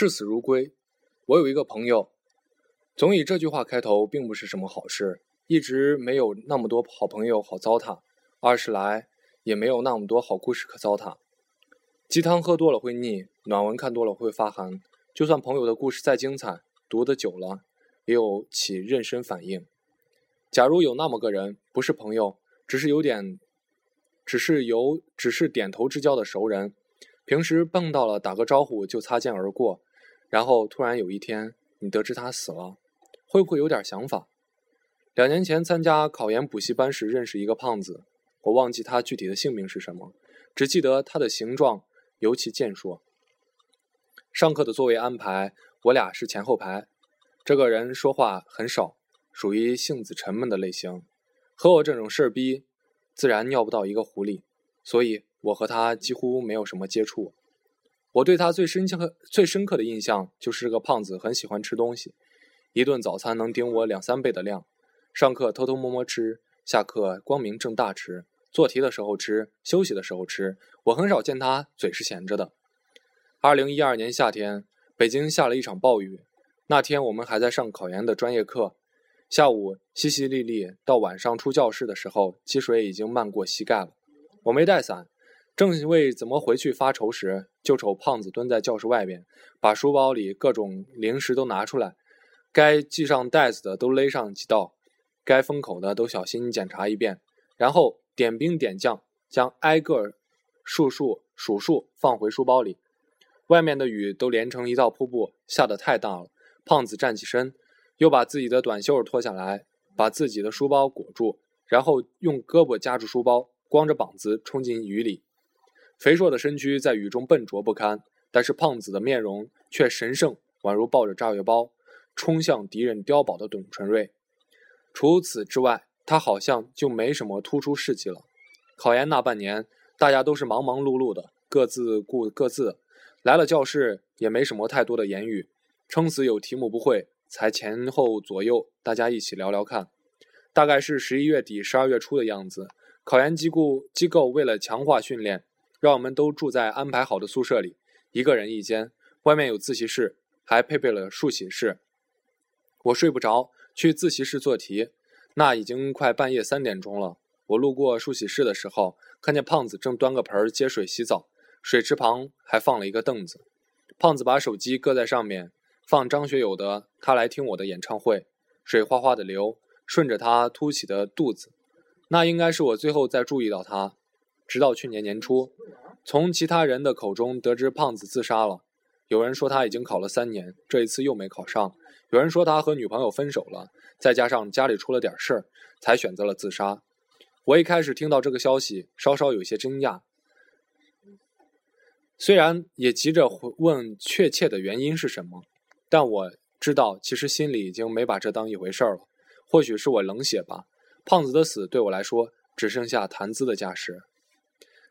视死如归。我有一个朋友，总以这句话开头，并不是什么好事。一直没有那么多好朋友好糟蹋，二是来也没有那么多好故事可糟蹋。鸡汤喝多了会腻，暖文看多了会发寒。就算朋友的故事再精彩，读得久了也有起妊娠反应。假如有那么个人，不是朋友，只是有点，只是有只是点头之交的熟人，平时碰到了打个招呼就擦肩而过，然后突然有一天你得知他死了，会不会有点想法？两年前参加考研补习班时认识一个胖子，我忘记他具体的姓名是什么，只记得他的形状尤其健硕。上课的座位安排，我俩是前后排。这个人说话很少，属于性子沉闷的类型，和我这种事儿逼，自然尿不到一个壶里，所以我和他几乎没有什么接触。我对他最深刻、最深刻的印象就是个胖子很喜欢吃东西，一顿早餐能顶我两三倍的量。上课偷偷摸摸吃，下课光明正大吃，做题的时候吃，休息的时候吃。我很少见他嘴是闲着的。二零一二年夏天，北京下了一场暴雨。那天我们还在上考研的专业课，下午淅淅沥沥，到晚上出教室的时候，积水已经漫过膝盖了。我没带伞，正为怎么回去发愁时，就瞅胖子蹲在教室外边，把书包里各种零食都拿出来，该系上带子的都勒上几道，该封口的都小心检查一遍，然后点兵点将，将挨个数数数数放回书包里。外面的雨都连成一道瀑布，下得太大了。胖子站起身，又把自己的短袖脱下来，把自己的书包裹住，然后用胳膊夹住书包，光着膀子冲进雨里。肥硕的身躯在雨中笨拙不堪，但是胖子的面容却神圣，宛如抱着炸药包冲向敌人碉堡的董存瑞。除此之外，他好像就没什么突出事迹了。考研那半年，大家都是忙忙碌碌的，各自顾各自。来了教室也没什么太多的言语，撑死有题目不会，才前后左右大家一起聊聊看。大概是十一月底、十二月初的样子，考研机构机构为了强化训练，让我们都住在安排好的宿舍里，一个人一间，外面有自习室，还配备了漱洗室。我睡不着，去自习室做题，那已经快半夜三点钟了。我路过漱洗室的时候，看见胖子正端个盆接水洗澡。水池旁还放了一个凳子，胖子把手机搁在上面，放张学友的《他来听我的演唱会》，水哗哗的流，顺着他凸起的肚子。那应该是我最后再注意到他，直到去年年初，从其他人的口中得知胖子自杀了。有人说他已经考了三年，这一次又没考上；有人说他和女朋友分手了，再加上家里出了点事儿，才选择了自杀。我一开始听到这个消息，稍稍有些惊讶。虽然也急着问确切的原因是什么，但我知道其实心里已经没把这当一回事儿了。或许是我冷血吧。胖子的死对我来说只剩下谈资的价值。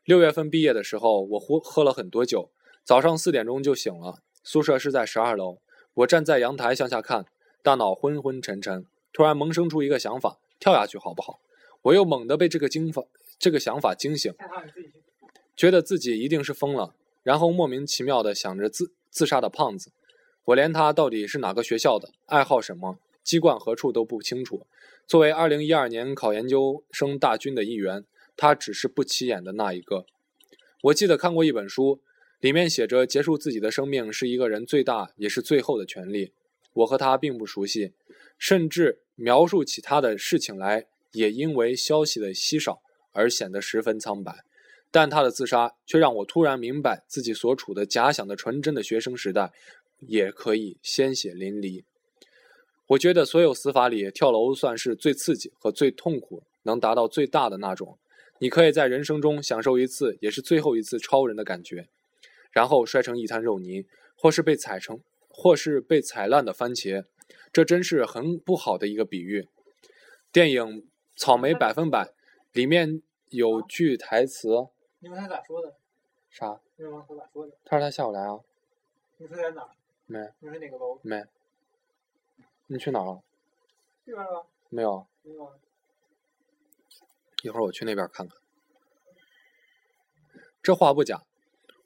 六月份毕业的时候，我喝喝了很多酒，早上四点钟就醒了。宿舍是在十二楼，我站在阳台向下看，大脑昏昏沉沉。突然萌生出一个想法：跳下去好不好？我又猛地被这个惊法这个想法惊醒，觉得自己一定是疯了。然后莫名其妙地想着自自杀的胖子，我连他到底是哪个学校的，爱好什么，籍贯何处都不清楚。作为二零一二年考研究生大军的一员，他只是不起眼的那一个。我记得看过一本书，里面写着结束自己的生命是一个人最大也是最后的权利。我和他并不熟悉，甚至描述起他的事情来，也因为消息的稀少而显得十分苍白。但他的自杀却让我突然明白，自己所处的假想的纯真的学生时代，也可以鲜血淋漓。我觉得所有死法里，跳楼算是最刺激和最痛苦，能达到最大的那种。你可以在人生中享受一次，也是最后一次超人的感觉，然后摔成一滩肉泥，或是被踩成，或是被踩烂的番茄。这真是很不好的一个比喻。电影《草莓百分百》里面有句台词。你问他咋说的？啥？你问他咋说的？他说他下午来啊。你说在哪？没。你说哪个楼？没。你去哪了？这边了。没有。没有。一会儿我去那边看看。这话不假，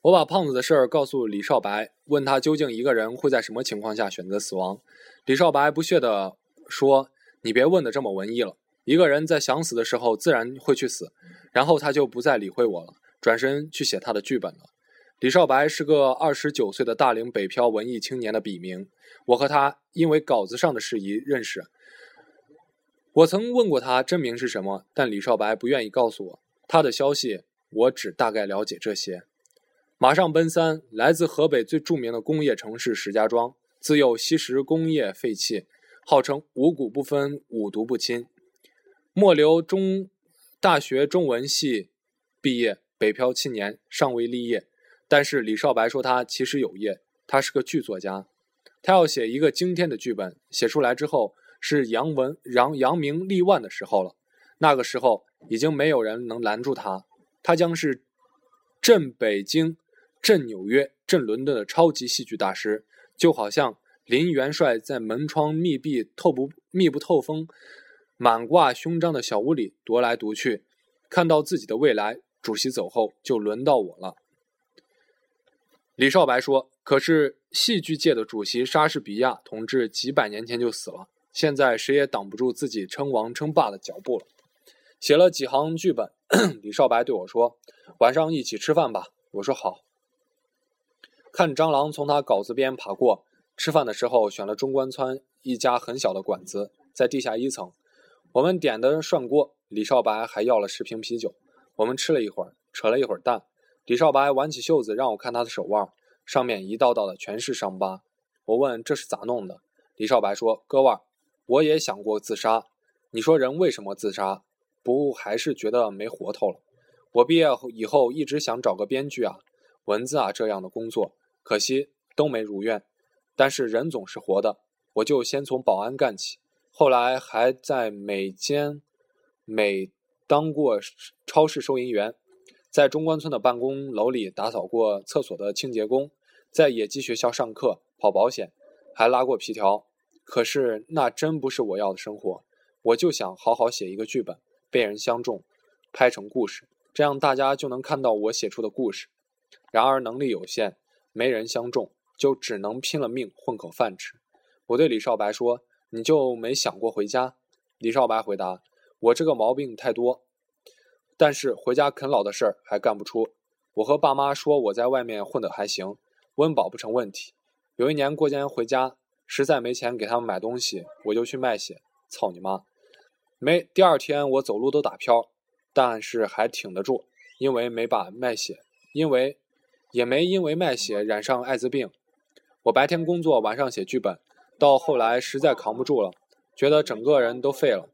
我把胖子的事儿告诉李少白，问他究竟一个人会在什么情况下选择死亡。李少白不屑地说：“你别问的这么文艺了。一个人在想死的时候，自然会去死。”然后他就不再理会我了，转身去写他的剧本了。李少白是个二十九岁的大龄北漂文艺青年的笔名。我和他因为稿子上的事宜认识。我曾问过他真名是什么，但李少白不愿意告诉我。他的消息我只大概了解这些。马上奔三，来自河北最著名的工业城市石家庄，自幼吸食工业废气，号称五谷不分、五毒不侵。末流中大学中文系毕业，北漂七年，尚未立业。但是李少白说他其实有业，他是个剧作家，他要写一个惊天的剧本，写出来之后是扬文扬扬名立万的时候了。那个时候已经没有人能拦住他，他将是镇北京。镇纽约、镇伦敦的超级戏剧大师，就好像林元帅在门窗密闭、透不密不透风、满挂胸章的小屋里踱来踱去，看到自己的未来。主席走后，就轮到我了。李少白说：“可是戏剧界的主席莎士比亚同志几百年前就死了，现在谁也挡不住自己称王称霸的脚步了。”写了几行剧本，李少白对我说：“晚上一起吃饭吧。”我说：“好。”看蟑螂从他稿子边爬过。吃饭的时候选了中关村一家很小的馆子，在地下一层。我们点的涮锅，李少白还要了十瓶啤酒。我们吃了一会儿，扯了一会儿蛋。李少白挽起袖子让我看他的手腕，上面一道道的全是伤疤。我问这是咋弄的？李少白说：“割腕，我也想过自杀。你说人为什么自杀？不还是觉得没活头了？我毕业以后一直想找个编剧啊、文字啊这样的工作。”可惜都没如愿，但是人总是活的，我就先从保安干起，后来还在美间美当过超市收银员，在中关村的办公楼里打扫过厕所的清洁工，在野鸡学校上课跑保险，还拉过皮条。可是那真不是我要的生活，我就想好好写一个剧本，被人相中，拍成故事，这样大家就能看到我写出的故事。然而能力有限。没人相中，就只能拼了命混口饭吃。我对李少白说：“你就没想过回家？”李少白回答：“我这个毛病太多，但是回家啃老的事儿还干不出。我和爸妈说我在外面混得还行，温饱不成问题。有一年过年回家，实在没钱给他们买东西，我就去卖血。操你妈！没第二天我走路都打飘，但是还挺得住，因为没把卖血，因为。”也没因为卖血染上艾滋病。我白天工作，晚上写剧本，到后来实在扛不住了，觉得整个人都废了，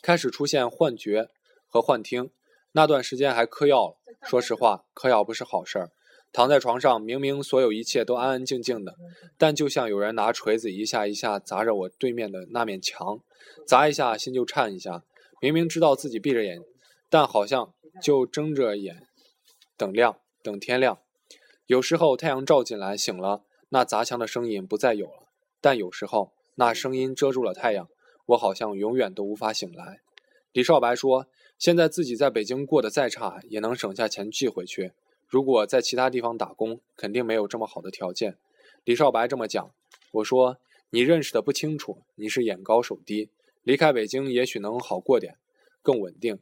开始出现幻觉和幻听。那段时间还嗑药了。说实话，嗑药不是好事儿。躺在床上，明明所有一切都安安静静的，但就像有人拿锤子一下一下砸着我对面的那面墙，砸一下心就颤一下。明明知道自己闭着眼，但好像就睁着眼。等亮，等天亮。有时候太阳照进来，醒了，那砸墙的声音不再有了。但有时候那声音遮住了太阳，我好像永远都无法醒来。李少白说：“现在自己在北京过得再差，也能省下钱寄回去。如果在其他地方打工，肯定没有这么好的条件。”李少白这么讲，我说：“你认识的不清楚，你是眼高手低。离开北京也许能好过点，更稳定。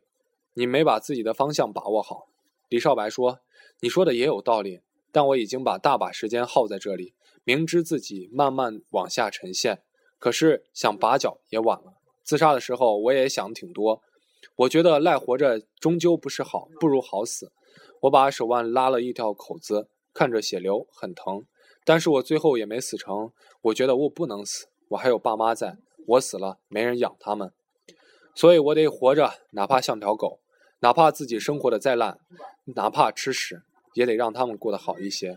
你没把自己的方向把握好。”李少白说：“你说的也有道理，但我已经把大把时间耗在这里，明知自己慢慢往下沉陷，可是想拔脚也晚了。自杀的时候我也想挺多，我觉得赖活着终究不是好，不如好死。我把手腕拉了一条口子，看着血流很疼，但是我最后也没死成。我觉得我不能死，我还有爸妈在，我死了没人养他们，所以我得活着，哪怕像条狗。”哪怕自己生活的再烂，哪怕吃屎，也得让他们过得好一些。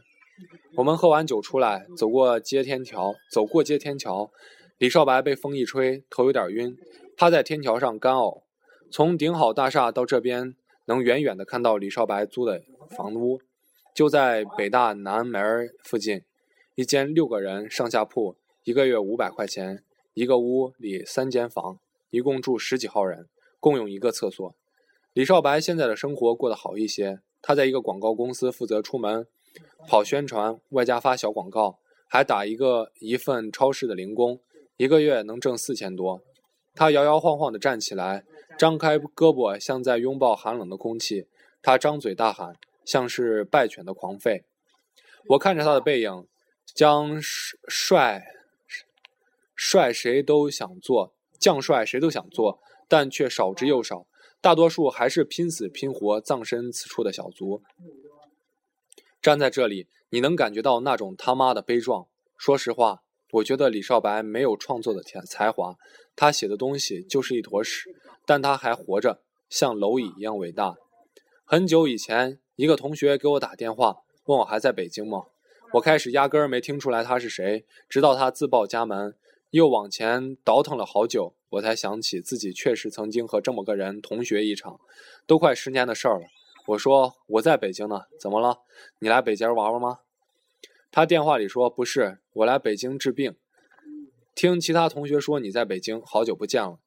我们喝完酒出来，走过街天桥，走过街天桥，李少白被风一吹，头有点晕，趴在天桥上干呕。从顶好大厦到这边，能远远的看到李少白租的房屋，就在北大南门附近，一间六个人上下铺，一个月五百块钱，一个屋里三间房，一共住十几号人，共用一个厕所。李少白现在的生活过得好一些，他在一个广告公司负责出门跑宣传，外加发小广告，还打一个一份超市的零工，一个月能挣四千多。他摇摇晃晃地站起来，张开胳膊，像在拥抱寒冷的空气。他张嘴大喊，像是败犬的狂吠。我看着他的背影，将帅帅谁都想做，将帅谁都想做，但却少之又少。大多数还是拼死拼活葬身此处的小卒。站在这里，你能感觉到那种他妈的悲壮。说实话，我觉得李少白没有创作的才才华，他写的东西就是一坨屎，但他还活着，像蝼蚁一样伟大。很久以前，一个同学给我打电话，问我还在北京吗？我开始压根儿没听出来他是谁，直到他自报家门，又往前倒腾了好久。我才想起自己确实曾经和这么个人同学一场，都快十年的事儿了。我说我在北京呢，怎么了？你来北京玩玩吗？他电话里说不是，我来北京治病。听其他同学说你在北京，好久不见了，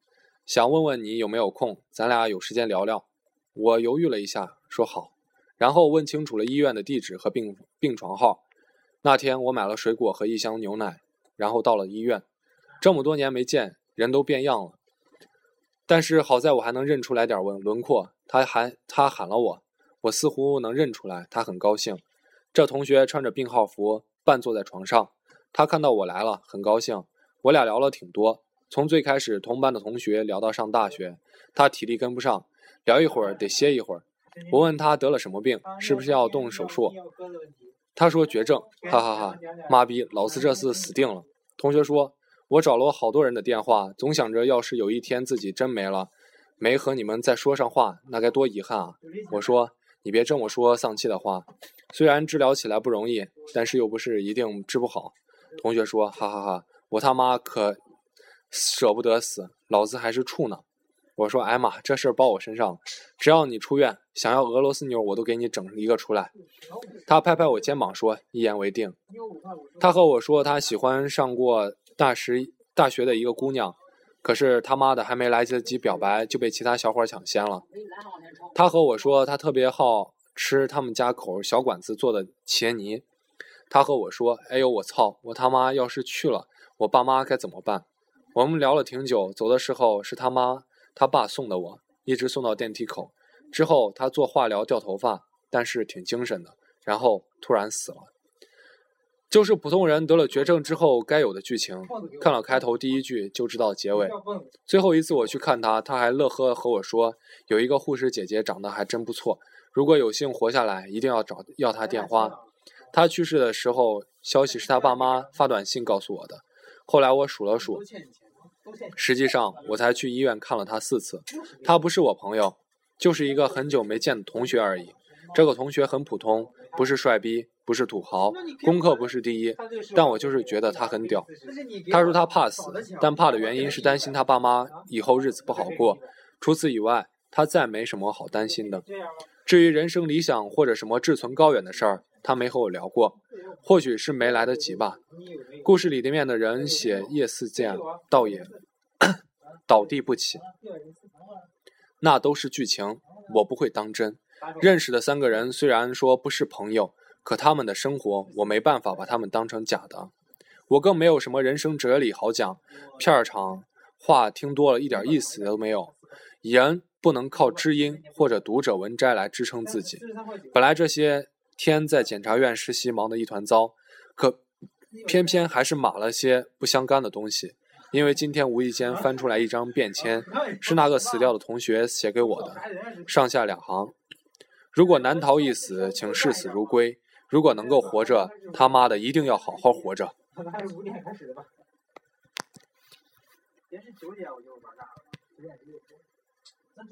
想问问你有没有空，咱俩有时间聊聊。我犹豫了一下，说好，然后问清楚了医院的地址和病病床号。那天我买了水果和一箱牛奶，然后到了医院。这么多年没见。人都变样了，但是好在我还能认出来点轮轮廓。他还他喊了我，我似乎能认出来，他很高兴。这同学穿着病号服，半坐在床上。他看到我来了，很高兴。我俩聊了挺多，从最开始同班的同学聊到上大学。他体力跟不上，聊一会儿得歇一会儿。我问他得了什么病，是不是要动手术？他说绝症，哈哈哈，妈逼，老子这次死定了。同学说。我找了好多人的电话，总想着要是有一天自己真没了，没和你们再说上话，那该多遗憾啊！我说你别这么说丧气的话，虽然治疗起来不容易，但是又不是一定治不好。同学说哈哈哈，我他妈可舍不得死，老子还是处呢。我说哎妈，这事儿包我身上了，只要你出院，想要俄罗斯妞我都给你整一个出来。他拍拍我肩膀说一言为定。他和我说他喜欢上过。大十大学的一个姑娘，可是他妈的还没来得及表白就被其他小伙抢先了。他和我说他特别好吃他们家口小馆子做的茄泥。他和我说：“哎呦我操，我他妈要是去了，我爸妈该怎么办？”我们聊了挺久，走的时候是他妈他爸送的我，一直送到电梯口。之后他做化疗掉头发，但是挺精神的。然后突然死了。就是普通人得了绝症之后该有的剧情。看了开头第一句就知道结尾。最后一次我去看他，他还乐呵和我说，有一个护士姐姐长得还真不错，如果有幸活下来，一定要找要她电话。他去世的时候，消息是他爸妈发短信告诉我的。后来我数了数，实际上我才去医院看了他四次。他不是我朋友，就是一个很久没见的同学而已。这个同学很普通，不是帅逼。不是土豪，功课不是第一，但我就是觉得他很屌。他说他怕死，但怕的原因是担心他爸妈以后日子不好过。除此以外，他再没什么好担心的。至于人生理想或者什么志存高远的事儿，他没和我聊过，或许是没来得及吧。故事里面的人写叶四剑，倒也 倒地不起，那都是剧情，我不会当真。认识的三个人虽然说不是朋友。可他们的生活，我没办法把他们当成假的。我更没有什么人生哲理好讲，片儿场话听多了一点意思都没有。人不能靠知音或者读者文摘来支撑自己。本来这些天在检察院实习忙得一团糟，可偏偏还是码了些不相干的东西。因为今天无意间翻出来一张便签，是那个死掉的同学写给我的，上下两行：如果难逃一死，请视死如归。如果能够活着，他妈的一定要好好活着。